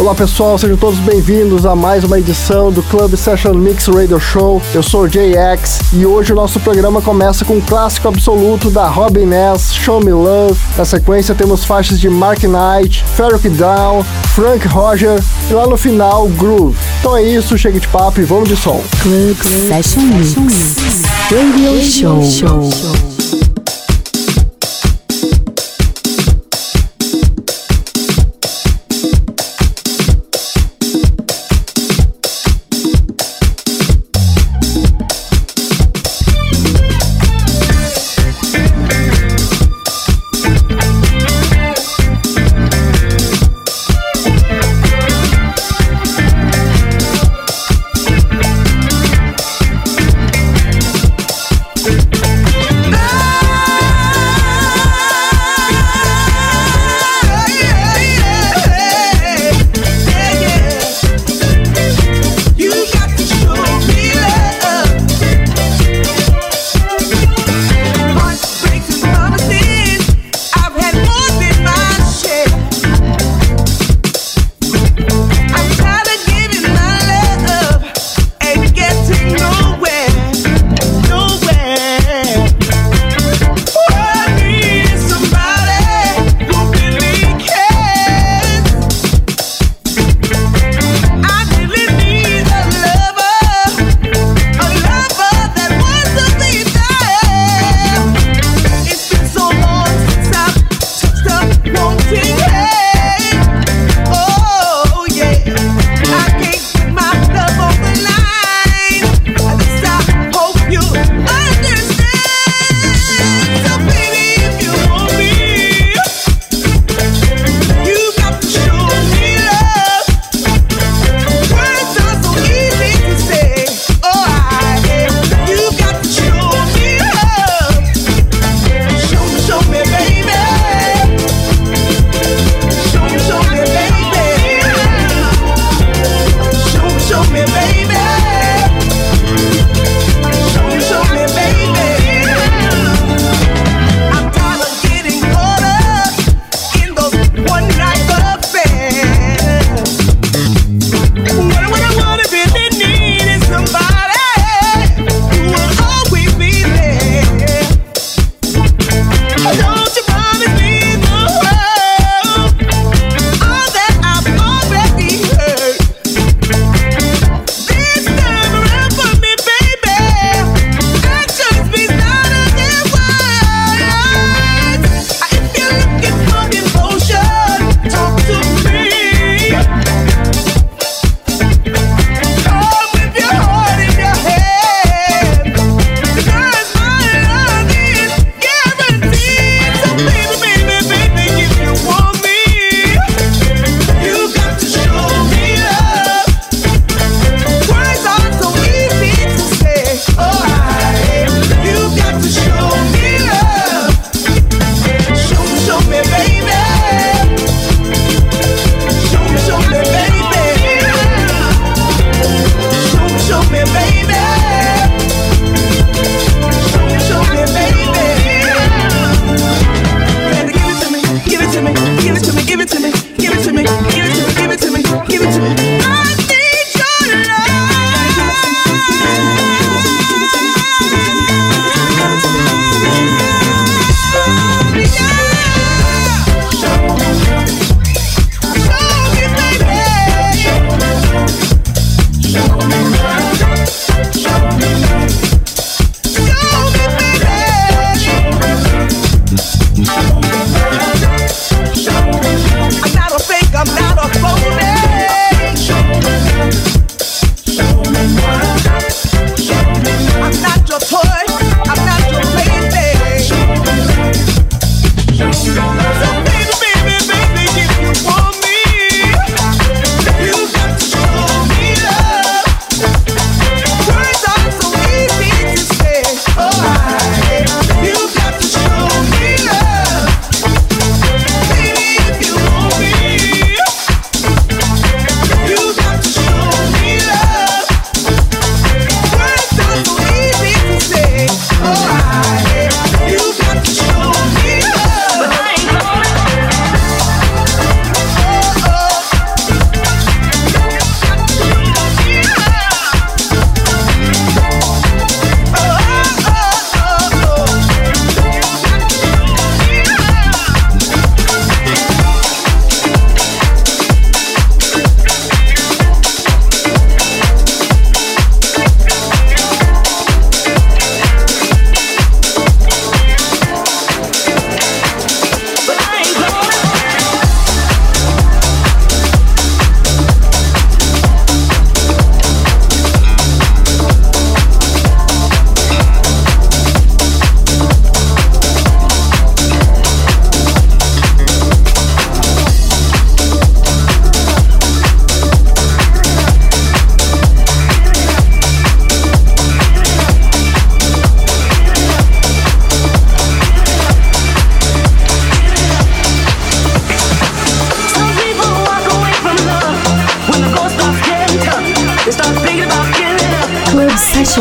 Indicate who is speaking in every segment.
Speaker 1: Olá pessoal, sejam todos bem-vindos a mais uma edição do Club Session Mix Radio Show. Eu sou o JX e hoje o nosso programa começa com um clássico absoluto da Robin Ness, Show Me Love. Na sequência temos faixas de Mark Knight, Ferric Down, Frank Roger e lá no final Groove. Então é isso, chega de papo e vamos de som.
Speaker 2: Club Session Mix Radio Show.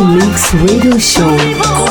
Speaker 3: Mix Radio Show. Com.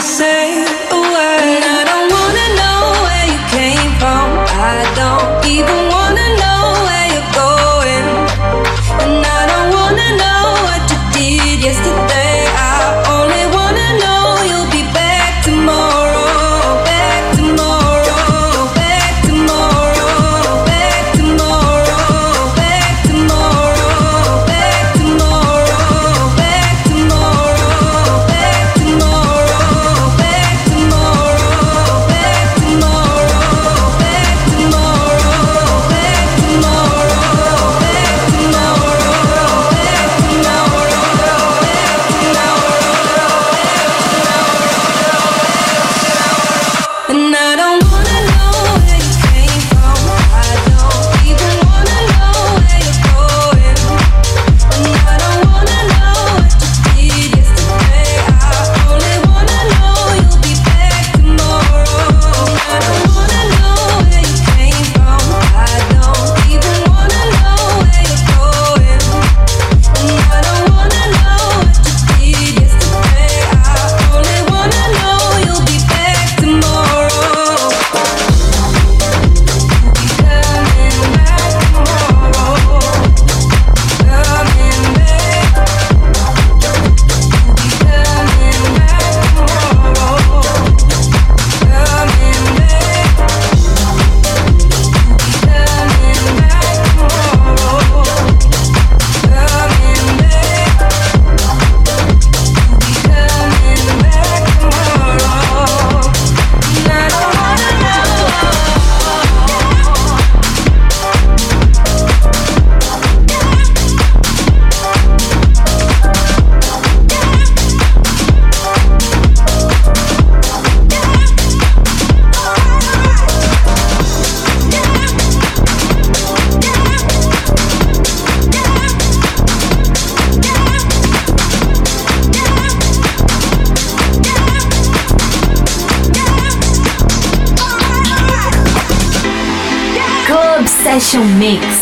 Speaker 4: Session Mix.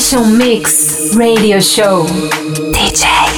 Speaker 5: Session Mix
Speaker 2: Radio Show. DJ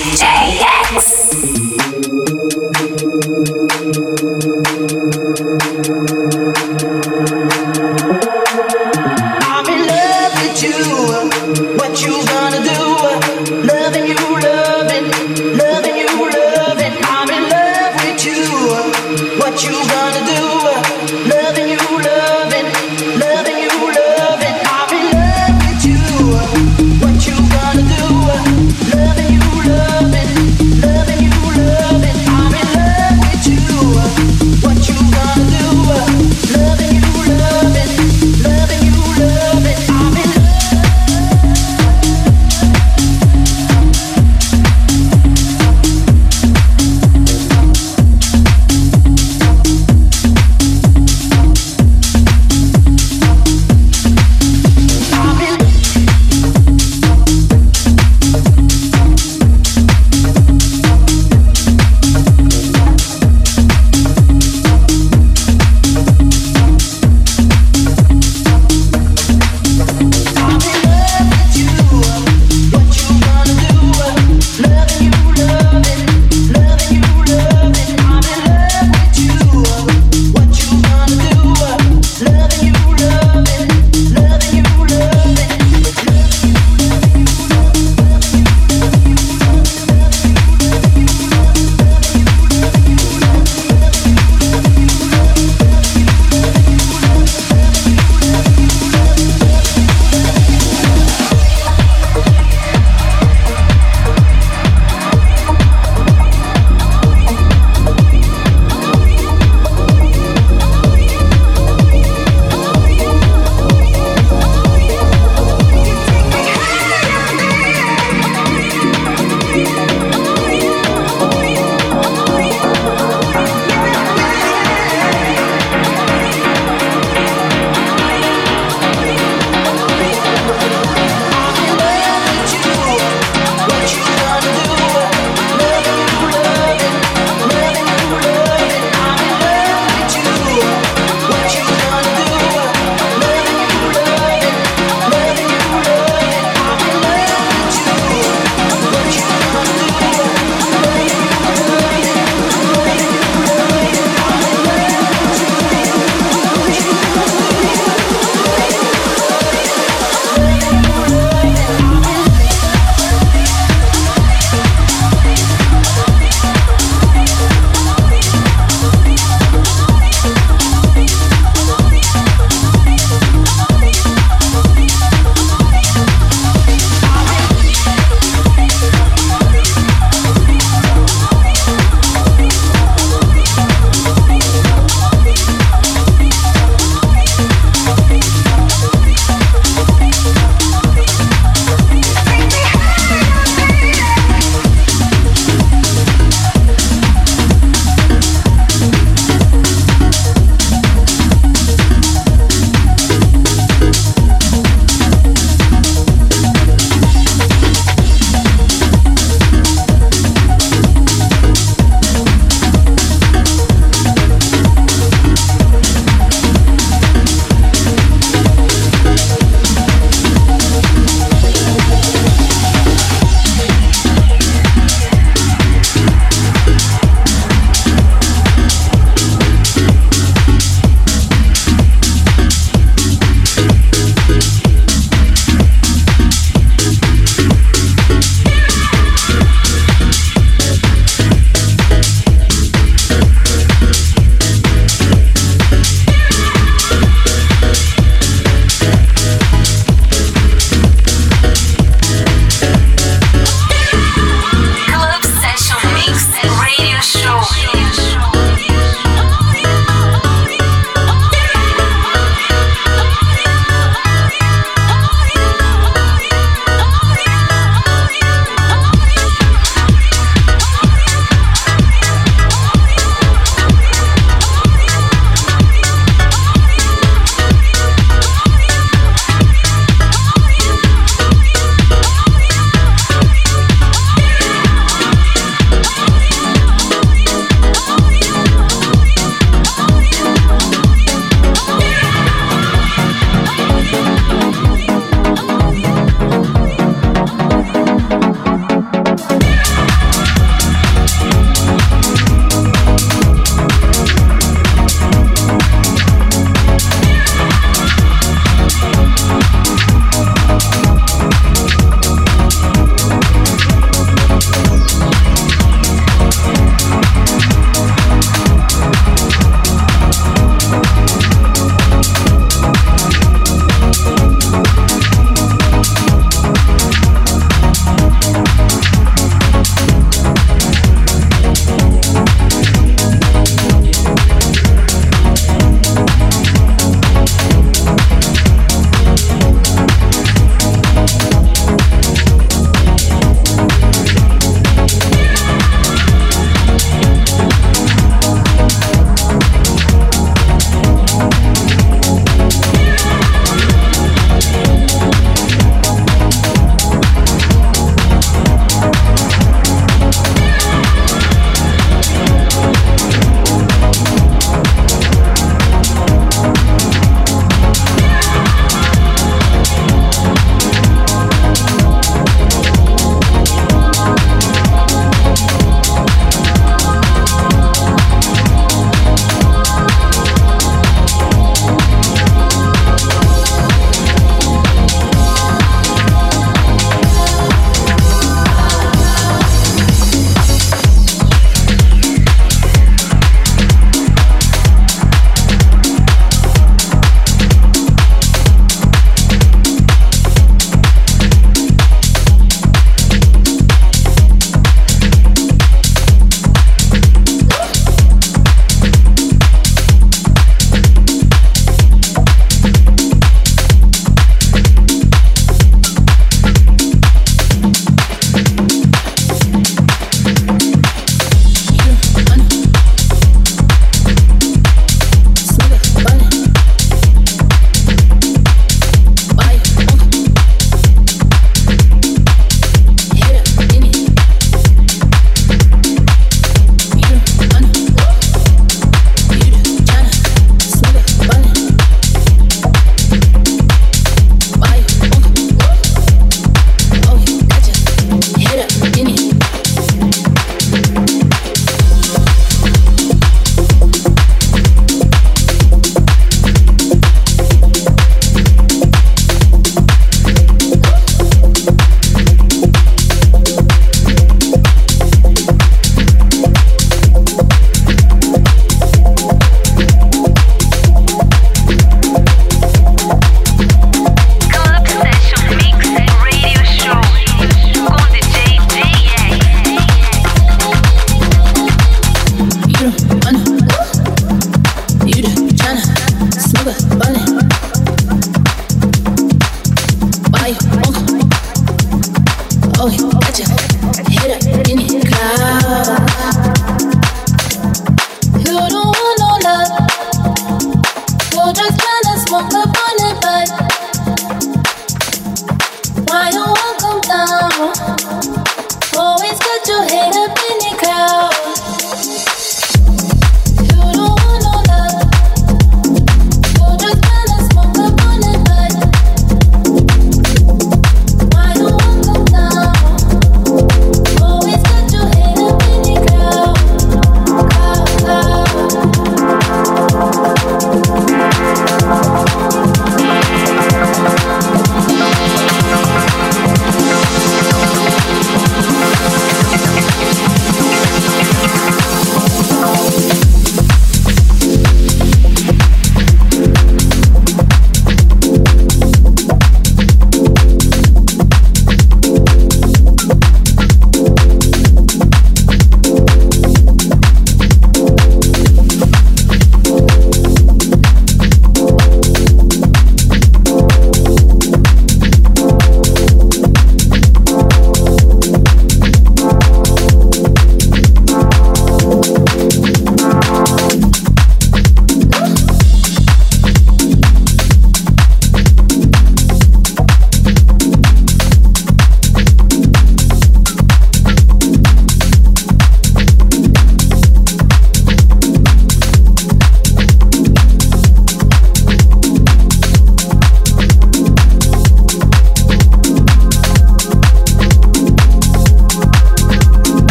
Speaker 6: Yo no